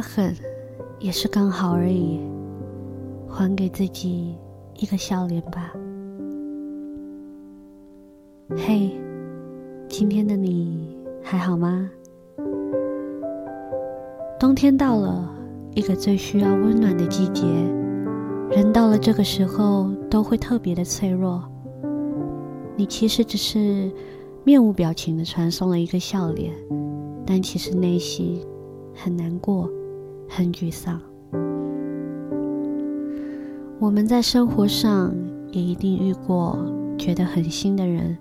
很，也是刚好而已。还给自己一个笑脸吧。嘿，今天的你还好吗？冬天到了，一个最需要温暖的季节。人到了这个时候，都会特别的脆弱。你其实只是面无表情的传送了一个笑脸，但其实内心很难过，很沮丧。我们在生活上也一定遇过觉得狠心的人，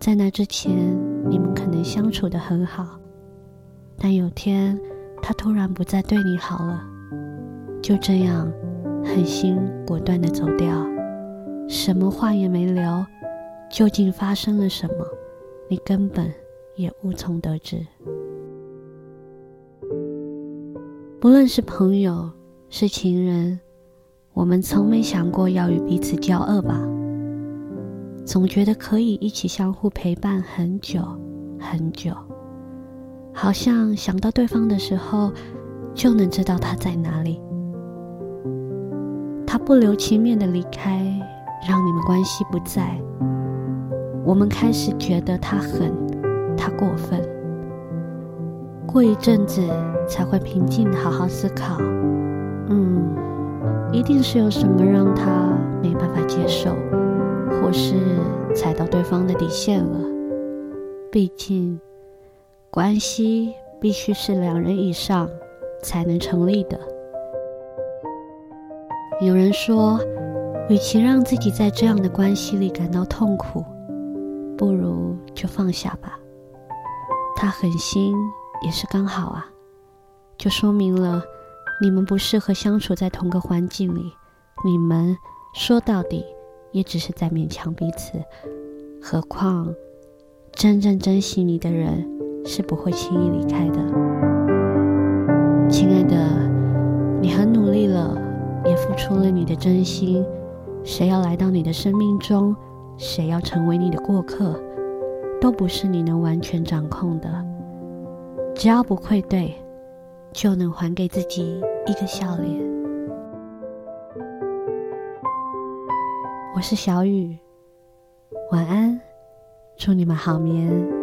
在那之前你们可能相处得很好，但有天他突然不再对你好了，就这样狠心果断地走掉，什么话也没留，究竟发生了什么，你根本也无从得知。不论是朋友，是情人。我们从没想过要与彼此交恶吧？总觉得可以一起相互陪伴很久很久，好像想到对方的时候，就能知道他在哪里。他不留情面的离开，让你们关系不在。我们开始觉得他狠，他过分。过一阵子才会平静的好好思考。嗯。一定是有什么让他没办法接受，或是踩到对方的底线了。毕竟，关系必须是两人以上才能成立的。有人说，与其让自己在这样的关系里感到痛苦，不如就放下吧。他狠心也是刚好啊，就说明了。你们不适合相处在同个环境里，你们说到底也只是在勉强彼此。何况，真正珍惜你的人是不会轻易离开的。亲爱的，你很努力了，也付出了你的真心。谁要来到你的生命中，谁要成为你的过客，都不是你能完全掌控的。只要不愧对。就能还给自己一个笑脸。我是小雨，晚安，祝你们好眠。